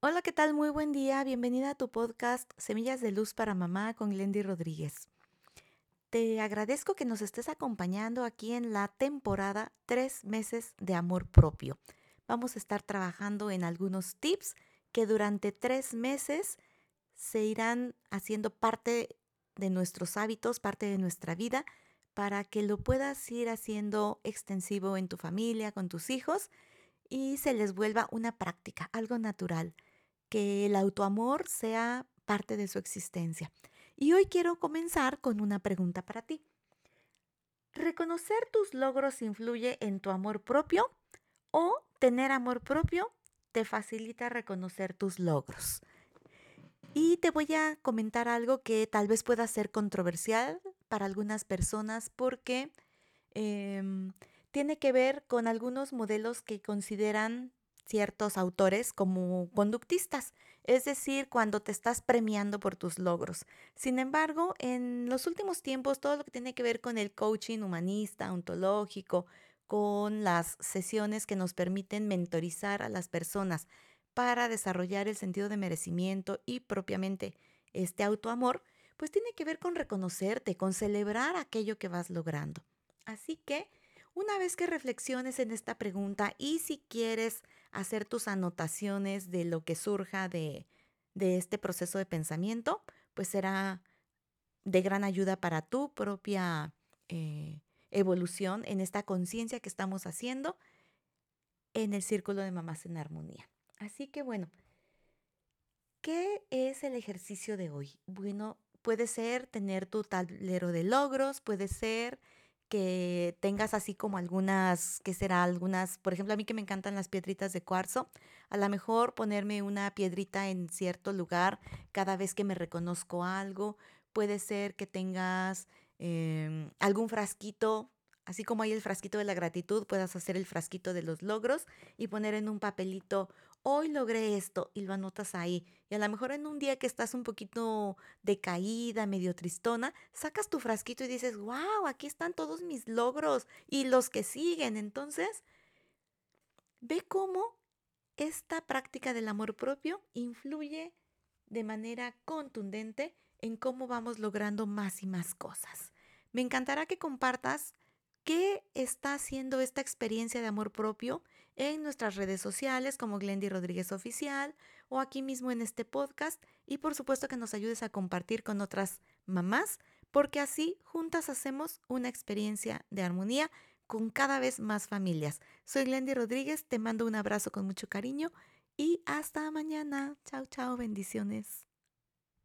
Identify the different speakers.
Speaker 1: Hola, ¿qué tal? Muy buen día. Bienvenida a tu podcast Semillas de Luz para Mamá con Glendy Rodríguez. Te agradezco que nos estés acompañando aquí en la temporada Tres meses de amor propio. Vamos a estar trabajando en algunos tips que durante tres meses se irán haciendo parte de nuestros hábitos, parte de nuestra vida, para que lo puedas ir haciendo extensivo en tu familia, con tus hijos y se les vuelva una práctica, algo natural, que el autoamor sea parte de su existencia. Y hoy quiero comenzar con una pregunta para ti. ¿Reconocer tus logros influye en tu amor propio o tener amor propio te facilita reconocer tus logros? Y te voy a comentar algo que tal vez pueda ser controversial para algunas personas porque eh, tiene que ver con algunos modelos que consideran ciertos autores como conductistas, es decir, cuando te estás premiando por tus logros. Sin embargo, en los últimos tiempos, todo lo que tiene que ver con el coaching humanista, ontológico, con las sesiones que nos permiten mentorizar a las personas para desarrollar el sentido de merecimiento y propiamente este autoamor, pues tiene que ver con reconocerte, con celebrar aquello que vas logrando. Así que una vez que reflexiones en esta pregunta y si quieres hacer tus anotaciones de lo que surja de, de este proceso de pensamiento, pues será de gran ayuda para tu propia eh, evolución en esta conciencia que estamos haciendo en el círculo de mamás en armonía. Así que bueno, ¿qué es el ejercicio de hoy? Bueno, puede ser tener tu tablero de logros, puede ser que tengas así como algunas, que será algunas, por ejemplo, a mí que me encantan las piedritas de cuarzo, a lo mejor ponerme una piedrita en cierto lugar cada vez que me reconozco algo, puede ser que tengas eh, algún frasquito Así como hay el frasquito de la gratitud, puedas hacer el frasquito de los logros y poner en un papelito, hoy logré esto y lo anotas ahí. Y a lo mejor en un día que estás un poquito decaída, medio tristona, sacas tu frasquito y dices, wow, aquí están todos mis logros y los que siguen. Entonces, ve cómo esta práctica del amor propio influye de manera contundente en cómo vamos logrando más y más cosas. Me encantará que compartas ¿Qué está haciendo esta experiencia de amor propio en nuestras redes sociales como Glendy Rodríguez Oficial o aquí mismo en este podcast? Y por supuesto que nos ayudes a compartir con otras mamás, porque así juntas hacemos una experiencia de armonía con cada vez más familias. Soy Glendy Rodríguez, te mando un abrazo con mucho cariño y hasta mañana. Chao, chao, bendiciones.